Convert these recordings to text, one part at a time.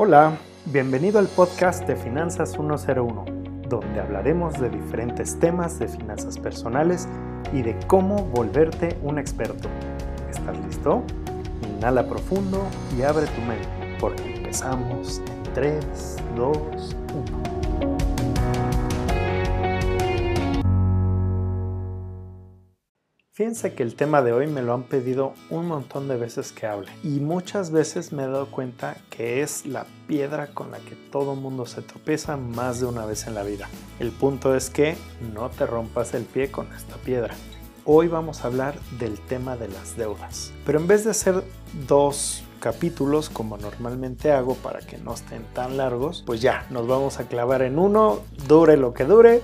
Hola, bienvenido al podcast de Finanzas 101, donde hablaremos de diferentes temas de finanzas personales y de cómo volverte un experto. ¿Estás listo? Inhala profundo y abre tu mente, porque empezamos en 3, 2, 1. Fíjense que el tema de hoy me lo han pedido un montón de veces que hable y muchas veces me he dado cuenta que es la piedra con la que todo mundo se tropieza más de una vez en la vida. El punto es que no te rompas el pie con esta piedra. Hoy vamos a hablar del tema de las deudas. Pero en vez de hacer dos capítulos como normalmente hago para que no estén tan largos, pues ya, nos vamos a clavar en uno, dure lo que dure,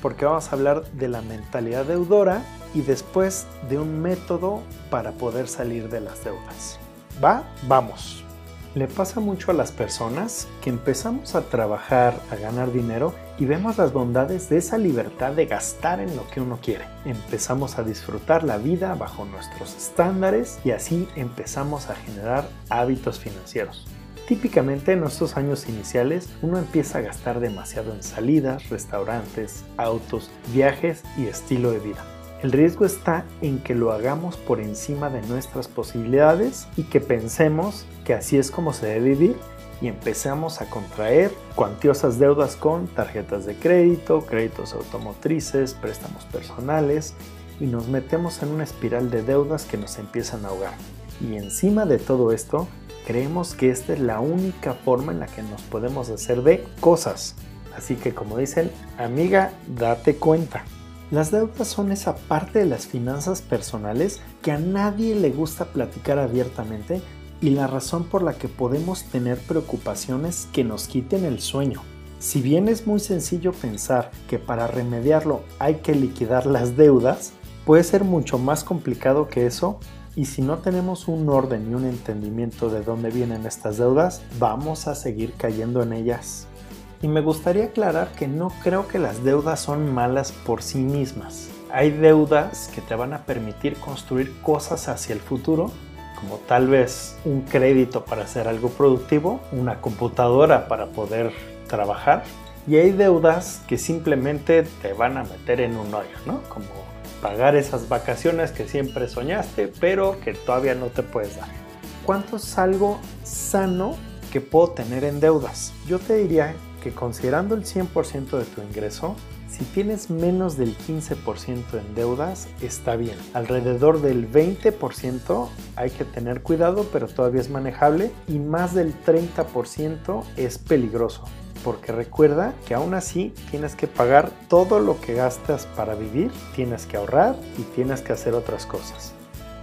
porque vamos a hablar de la mentalidad deudora y después de un método para poder salir de las deudas. ¿Va? Vamos. Le pasa mucho a las personas que empezamos a trabajar, a ganar dinero y vemos las bondades de esa libertad de gastar en lo que uno quiere. Empezamos a disfrutar la vida bajo nuestros estándares y así empezamos a generar hábitos financieros. Típicamente en estos años iniciales uno empieza a gastar demasiado en salidas, restaurantes, autos, viajes y estilo de vida. El riesgo está en que lo hagamos por encima de nuestras posibilidades y que pensemos que así es como se debe vivir y empezamos a contraer cuantiosas deudas con tarjetas de crédito, créditos automotrices, préstamos personales y nos metemos en una espiral de deudas que nos empiezan a ahogar. Y encima de todo esto, creemos que esta es la única forma en la que nos podemos hacer de cosas. Así que como dicen, amiga, date cuenta. Las deudas son esa parte de las finanzas personales que a nadie le gusta platicar abiertamente y la razón por la que podemos tener preocupaciones que nos quiten el sueño. Si bien es muy sencillo pensar que para remediarlo hay que liquidar las deudas, puede ser mucho más complicado que eso y si no tenemos un orden y un entendimiento de dónde vienen estas deudas, vamos a seguir cayendo en ellas. Y me gustaría aclarar que no creo que las deudas son malas por sí mismas. Hay deudas que te van a permitir construir cosas hacia el futuro, como tal vez un crédito para hacer algo productivo, una computadora para poder trabajar. Y hay deudas que simplemente te van a meter en un hoyo, ¿no? Como pagar esas vacaciones que siempre soñaste, pero que todavía no te puedes dar. ¿Cuánto es algo sano que puedo tener en deudas? Yo te diría que considerando el 100% de tu ingreso, si tienes menos del 15% en deudas, está bien. Alrededor del 20% hay que tener cuidado, pero todavía es manejable. Y más del 30% es peligroso. Porque recuerda que aún así tienes que pagar todo lo que gastas para vivir, tienes que ahorrar y tienes que hacer otras cosas.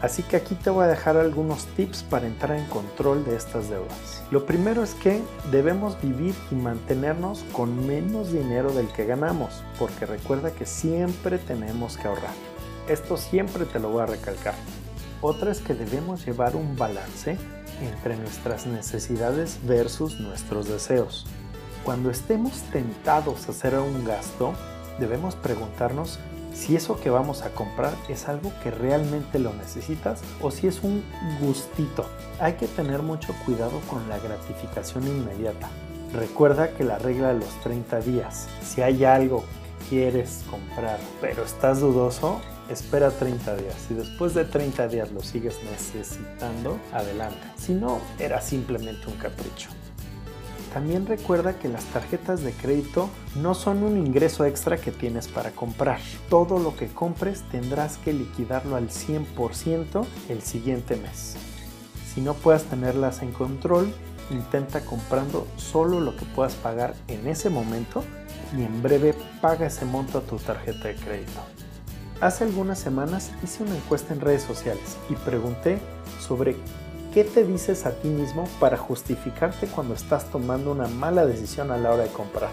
Así que aquí te voy a dejar algunos tips para entrar en control de estas deudas. Lo primero es que debemos vivir y mantenernos con menos dinero del que ganamos, porque recuerda que siempre tenemos que ahorrar. Esto siempre te lo voy a recalcar. Otra es que debemos llevar un balance entre nuestras necesidades versus nuestros deseos. Cuando estemos tentados a hacer un gasto, debemos preguntarnos si eso que vamos a comprar es algo que realmente lo necesitas o si es un gustito. Hay que tener mucho cuidado con la gratificación inmediata. Recuerda que la regla de los 30 días, si hay algo que quieres comprar pero estás dudoso, espera 30 días. Si después de 30 días lo sigues necesitando, adelante. Si no, era simplemente un capricho. También recuerda que las tarjetas de crédito no son un ingreso extra que tienes para comprar. Todo lo que compres tendrás que liquidarlo al 100% el siguiente mes. Si no puedas tenerlas en control, intenta comprando solo lo que puedas pagar en ese momento y en breve paga ese monto a tu tarjeta de crédito. Hace algunas semanas hice una encuesta en redes sociales y pregunté sobre ¿Qué te dices a ti mismo para justificarte cuando estás tomando una mala decisión a la hora de comprar?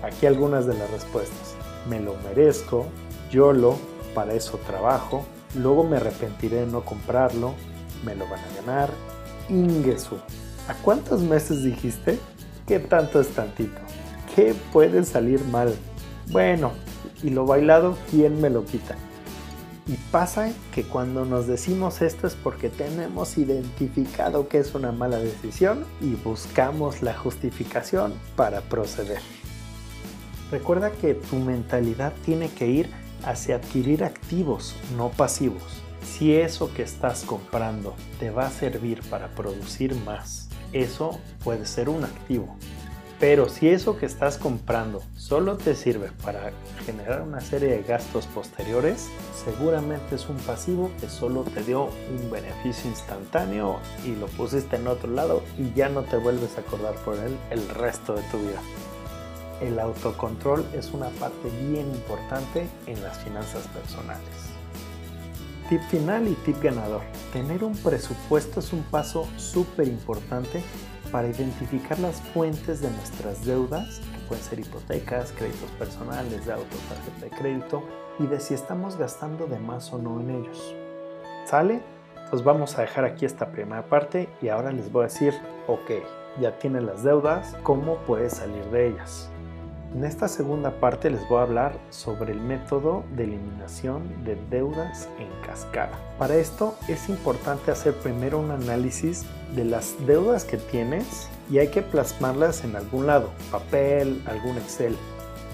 Aquí algunas de las respuestas. Me lo merezco, yo lo, para eso trabajo, luego me arrepentiré de no comprarlo, me lo van a ganar, Ingesu. ¿A cuántos meses dijiste? ¿Qué tanto es tantito? ¿Qué puede salir mal? Bueno, y lo bailado, ¿quién me lo quita? Y pasa que cuando nos decimos esto es porque tenemos identificado que es una mala decisión y buscamos la justificación para proceder. Recuerda que tu mentalidad tiene que ir hacia adquirir activos, no pasivos. Si eso que estás comprando te va a servir para producir más, eso puede ser un activo. Pero si eso que estás comprando solo te sirve para generar una serie de gastos posteriores, seguramente es un pasivo que solo te dio un beneficio instantáneo y lo pusiste en otro lado y ya no te vuelves a acordar por él el resto de tu vida. El autocontrol es una parte bien importante en las finanzas personales. Tip final y tip ganador. Tener un presupuesto es un paso súper importante para identificar las fuentes de nuestras deudas, que pueden ser hipotecas, créditos personales, de autos, tarjeta de crédito, y de si estamos gastando de más o no en ellos. ¿Sale? Pues vamos a dejar aquí esta primera parte y ahora les voy a decir, ok, ya tienes las deudas, ¿cómo puedes salir de ellas? En esta segunda parte les voy a hablar sobre el método de eliminación de deudas en cascada. Para esto es importante hacer primero un análisis de las deudas que tienes y hay que plasmarlas en algún lado, papel, algún Excel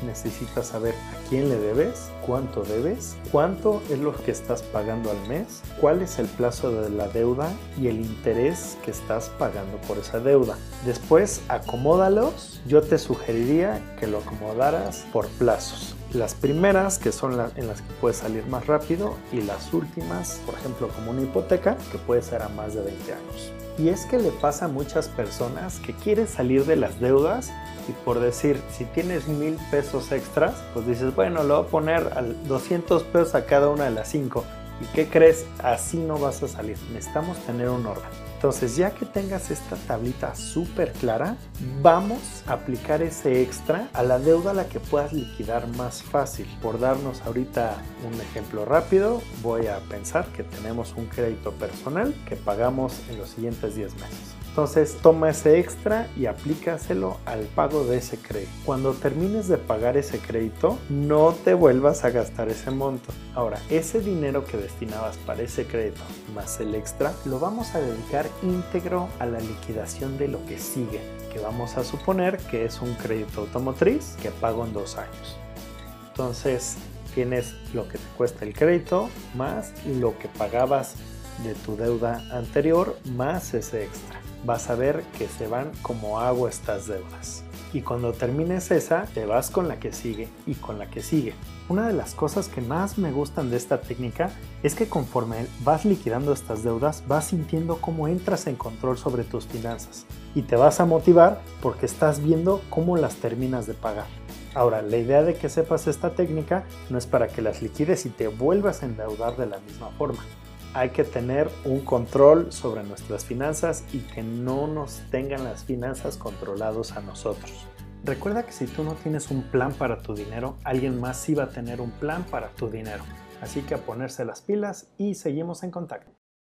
necesitas saber a quién le debes, cuánto debes, cuánto es lo que estás pagando al mes, cuál es el plazo de la deuda y el interés que estás pagando por esa deuda. Después, acomódalos. Yo te sugeriría que lo acomodaras por plazos. Las primeras, que son en las que puedes salir más rápido, y las últimas, por ejemplo, como una hipoteca, que puede ser a más de 20 años. Y es que le pasa a muchas personas que quieren salir de las deudas y por decir, si tienes mil pesos extras, pues dices, bueno, lo voy a poner a 200 pesos a cada una de las cinco. ¿Y qué crees? Así no vas a salir. Necesitamos tener un orden. Entonces, ya que tengas esta tablita súper clara, vamos a aplicar ese extra a la deuda a la que puedas liquidar más fácil. Por darnos ahorita un ejemplo rápido, voy a pensar que tenemos un crédito personal que pagamos en los siguientes 10 meses. Entonces toma ese extra y aplícaselo al pago de ese crédito. Cuando termines de pagar ese crédito, no te vuelvas a gastar ese monto. Ahora, ese dinero que destinabas para ese crédito más el extra, lo vamos a dedicar íntegro a la liquidación de lo que sigue, que vamos a suponer que es un crédito automotriz que pago en dos años. Entonces, tienes lo que te cuesta el crédito más lo que pagabas de tu deuda anterior más ese extra vas a ver que se van como agua estas deudas. Y cuando termines esa, te vas con la que sigue y con la que sigue. Una de las cosas que más me gustan de esta técnica es que conforme vas liquidando estas deudas, vas sintiendo cómo entras en control sobre tus finanzas y te vas a motivar porque estás viendo cómo las terminas de pagar. Ahora, la idea de que sepas esta técnica no es para que las liquides y te vuelvas a endeudar de la misma forma hay que tener un control sobre nuestras finanzas y que no nos tengan las finanzas controlados a nosotros. Recuerda que si tú no tienes un plan para tu dinero, alguien más sí va a tener un plan para tu dinero. Así que a ponerse las pilas y seguimos en contacto.